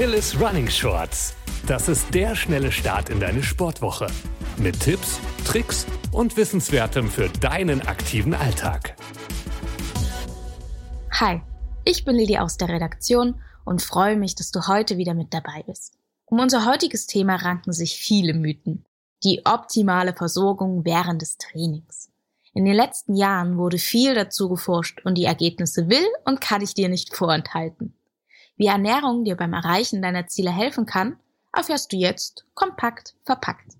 Achilles Running Shorts. Das ist der schnelle Start in deine Sportwoche. Mit Tipps, Tricks und Wissenswertem für deinen aktiven Alltag. Hi, ich bin Lili aus der Redaktion und freue mich, dass du heute wieder mit dabei bist. Um unser heutiges Thema ranken sich viele Mythen. Die optimale Versorgung während des Trainings. In den letzten Jahren wurde viel dazu geforscht und die Ergebnisse will und kann ich dir nicht vorenthalten. Wie Ernährung dir beim Erreichen deiner Ziele helfen kann, erfährst du jetzt kompakt verpackt.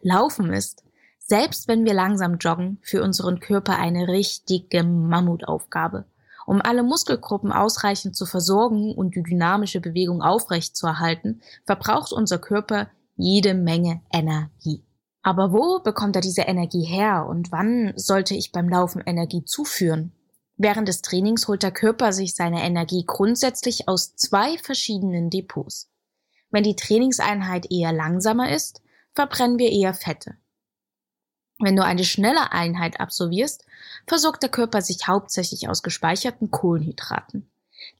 Laufen ist, selbst wenn wir langsam joggen, für unseren Körper eine richtige Mammutaufgabe. Um alle Muskelgruppen ausreichend zu versorgen und die dynamische Bewegung aufrechtzuerhalten, verbraucht unser Körper jede Menge Energie. Aber wo bekommt er diese Energie her und wann sollte ich beim Laufen Energie zuführen? Während des Trainings holt der Körper sich seine Energie grundsätzlich aus zwei verschiedenen Depots. Wenn die Trainingseinheit eher langsamer ist, verbrennen wir eher Fette. Wenn du eine schnelle Einheit absolvierst, versorgt der Körper sich hauptsächlich aus gespeicherten Kohlenhydraten.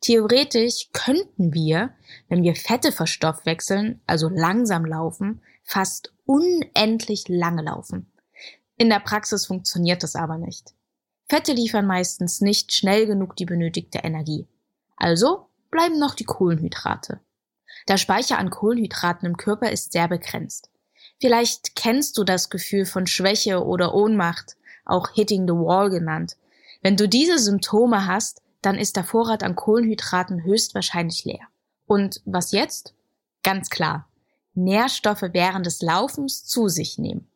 Theoretisch könnten wir, wenn wir Fette verstoffwechseln, also langsam laufen, fast unendlich lange laufen. In der Praxis funktioniert das aber nicht. Fette liefern meistens nicht schnell genug die benötigte Energie. Also bleiben noch die Kohlenhydrate. Der Speicher an Kohlenhydraten im Körper ist sehr begrenzt. Vielleicht kennst du das Gefühl von Schwäche oder Ohnmacht, auch Hitting the Wall genannt. Wenn du diese Symptome hast, dann ist der Vorrat an Kohlenhydraten höchstwahrscheinlich leer. Und was jetzt? Ganz klar. Nährstoffe während des Laufens zu sich nehmen.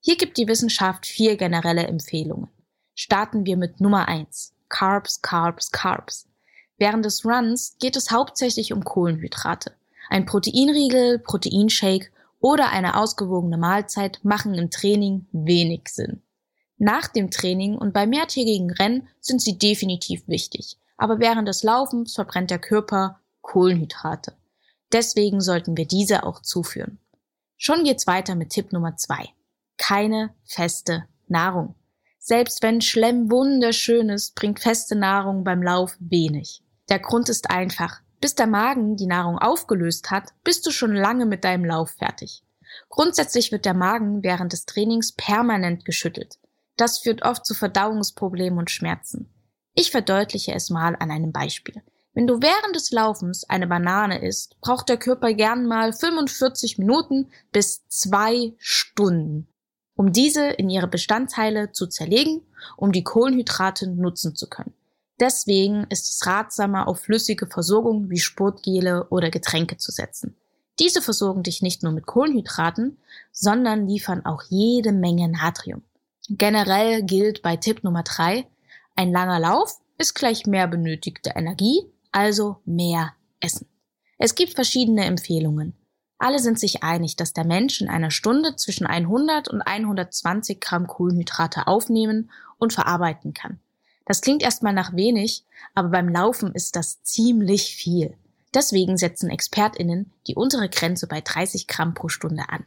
Hier gibt die Wissenschaft vier generelle Empfehlungen starten wir mit Nummer eins: Carbs, Carbs, Carbs. Während des Runs geht es hauptsächlich um Kohlenhydrate. Ein Proteinriegel, Proteinshake oder eine ausgewogene Mahlzeit machen im Training wenig Sinn. Nach dem Training und bei mehrtägigen Rennen sind sie definitiv wichtig, aber während des Laufens verbrennt der Körper Kohlenhydrate. Deswegen sollten wir diese auch zuführen. Schon geht's weiter mit Tipp Nummer zwei: Keine feste Nahrung. Selbst wenn Schlemm wunderschön ist, bringt feste Nahrung beim Lauf wenig. Der Grund ist einfach. Bis der Magen die Nahrung aufgelöst hat, bist du schon lange mit deinem Lauf fertig. Grundsätzlich wird der Magen während des Trainings permanent geschüttelt. Das führt oft zu Verdauungsproblemen und Schmerzen. Ich verdeutliche es mal an einem Beispiel. Wenn du während des Laufens eine Banane isst, braucht der Körper gern mal 45 Minuten bis zwei Stunden, um diese in ihre Bestandteile zu zerlegen, um die Kohlenhydrate nutzen zu können. Deswegen ist es ratsamer, auf flüssige Versorgung wie Sportgele oder Getränke zu setzen. Diese versorgen dich nicht nur mit Kohlenhydraten, sondern liefern auch jede Menge Natrium. Generell gilt bei Tipp Nummer drei: ein langer Lauf ist gleich mehr benötigte Energie, also mehr Essen. Es gibt verschiedene Empfehlungen. Alle sind sich einig, dass der Mensch in einer Stunde zwischen 100 und 120 Gramm Kohlenhydrate aufnehmen und verarbeiten kann. Das klingt erstmal nach wenig, aber beim Laufen ist das ziemlich viel. Deswegen setzen ExpertInnen die untere Grenze bei 30 Gramm pro Stunde an.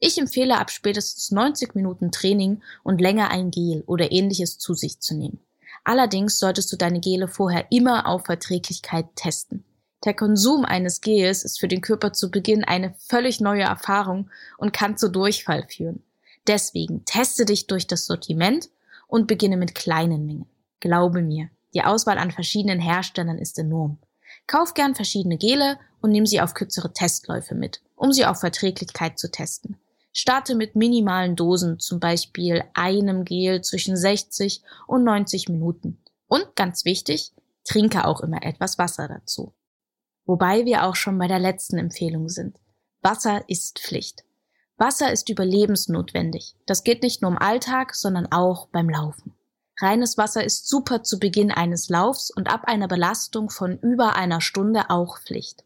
Ich empfehle ab spätestens 90 Minuten Training und länger ein Gel oder ähnliches zu sich zu nehmen. Allerdings solltest du deine Gele vorher immer auf Verträglichkeit testen. Der Konsum eines Gels ist für den Körper zu Beginn eine völlig neue Erfahrung und kann zu Durchfall führen. Deswegen teste dich durch das Sortiment und beginne mit kleinen Mengen. Glaube mir, die Auswahl an verschiedenen Herstellern ist enorm. Kauf gern verschiedene Gele und nimm sie auf kürzere Testläufe mit, um sie auf Verträglichkeit zu testen. Starte mit minimalen Dosen, zum Beispiel einem Gel zwischen 60 und 90 Minuten. Und ganz wichtig, trinke auch immer etwas Wasser dazu. Wobei wir auch schon bei der letzten Empfehlung sind. Wasser ist Pflicht. Wasser ist überlebensnotwendig. Das geht nicht nur im Alltag, sondern auch beim Laufen. Reines Wasser ist super zu Beginn eines Laufs und ab einer Belastung von über einer Stunde auch Pflicht.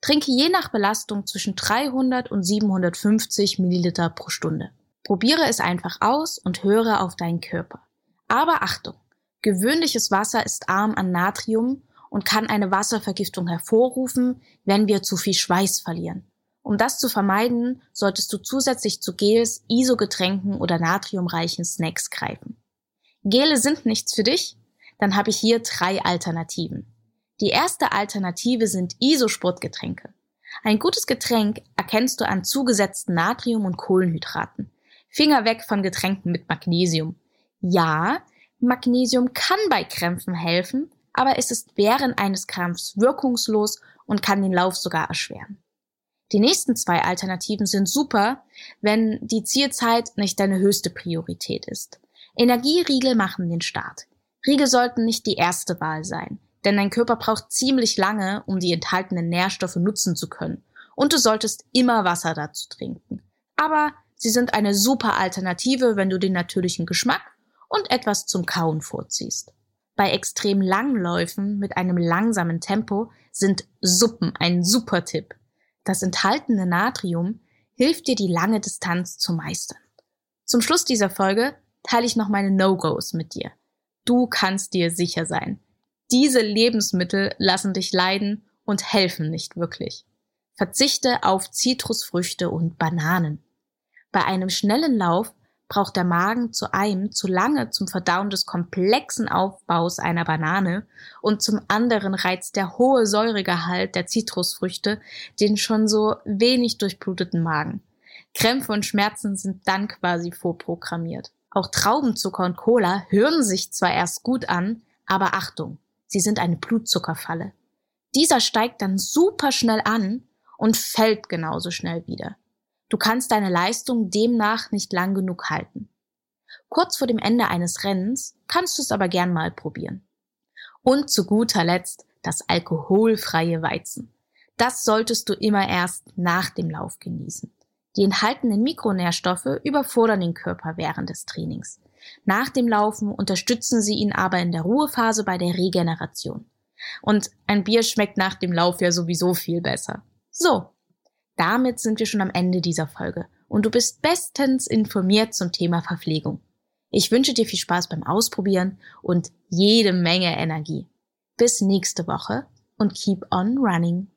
Trinke je nach Belastung zwischen 300 und 750 Milliliter pro Stunde. Probiere es einfach aus und höre auf deinen Körper. Aber Achtung! Gewöhnliches Wasser ist arm an Natrium und kann eine Wasservergiftung hervorrufen, wenn wir zu viel Schweiß verlieren. Um das zu vermeiden, solltest du zusätzlich zu Gels, Isogetränken oder natriumreichen Snacks greifen. Gele sind nichts für dich? Dann habe ich hier drei Alternativen. Die erste Alternative sind Isosportgetränke. Ein gutes Getränk erkennst du an zugesetzten Natrium- und Kohlenhydraten. Finger weg von Getränken mit Magnesium. Ja, Magnesium kann bei Krämpfen helfen, aber es ist während eines Krampfs wirkungslos und kann den Lauf sogar erschweren. Die nächsten zwei Alternativen sind super, wenn die Zielzeit nicht deine höchste Priorität ist. Energieriegel machen den Start. Riegel sollten nicht die erste Wahl sein, denn dein Körper braucht ziemlich lange, um die enthaltenen Nährstoffe nutzen zu können. Und du solltest immer Wasser dazu trinken. Aber sie sind eine super Alternative, wenn du den natürlichen Geschmack und etwas zum Kauen vorziehst. Bei extrem langen Läufen mit einem langsamen Tempo sind Suppen ein super Tipp. Das enthaltene Natrium hilft dir, die lange Distanz zu meistern. Zum Schluss dieser Folge teile ich noch meine No-Gos mit dir. Du kannst dir sicher sein. Diese Lebensmittel lassen dich leiden und helfen nicht wirklich. Verzichte auf Zitrusfrüchte und Bananen. Bei einem schnellen Lauf braucht der Magen zu einem zu lange zum Verdauen des komplexen Aufbaus einer Banane und zum anderen reizt der hohe Säuregehalt der Zitrusfrüchte den schon so wenig durchbluteten Magen. Krämpfe und Schmerzen sind dann quasi vorprogrammiert. Auch Traubenzucker und Cola hören sich zwar erst gut an, aber Achtung, sie sind eine Blutzuckerfalle. Dieser steigt dann super schnell an und fällt genauso schnell wieder. Du kannst deine Leistung demnach nicht lang genug halten. Kurz vor dem Ende eines Rennens kannst du es aber gern mal probieren. Und zu guter Letzt das alkoholfreie Weizen. Das solltest du immer erst nach dem Lauf genießen. Die enthaltenen Mikronährstoffe überfordern den Körper während des Trainings. Nach dem Laufen unterstützen sie ihn aber in der Ruhephase bei der Regeneration. Und ein Bier schmeckt nach dem Lauf ja sowieso viel besser. So, damit sind wir schon am Ende dieser Folge und du bist bestens informiert zum Thema Verpflegung. Ich wünsche dir viel Spaß beim Ausprobieren und jede Menge Energie. Bis nächste Woche und keep on running.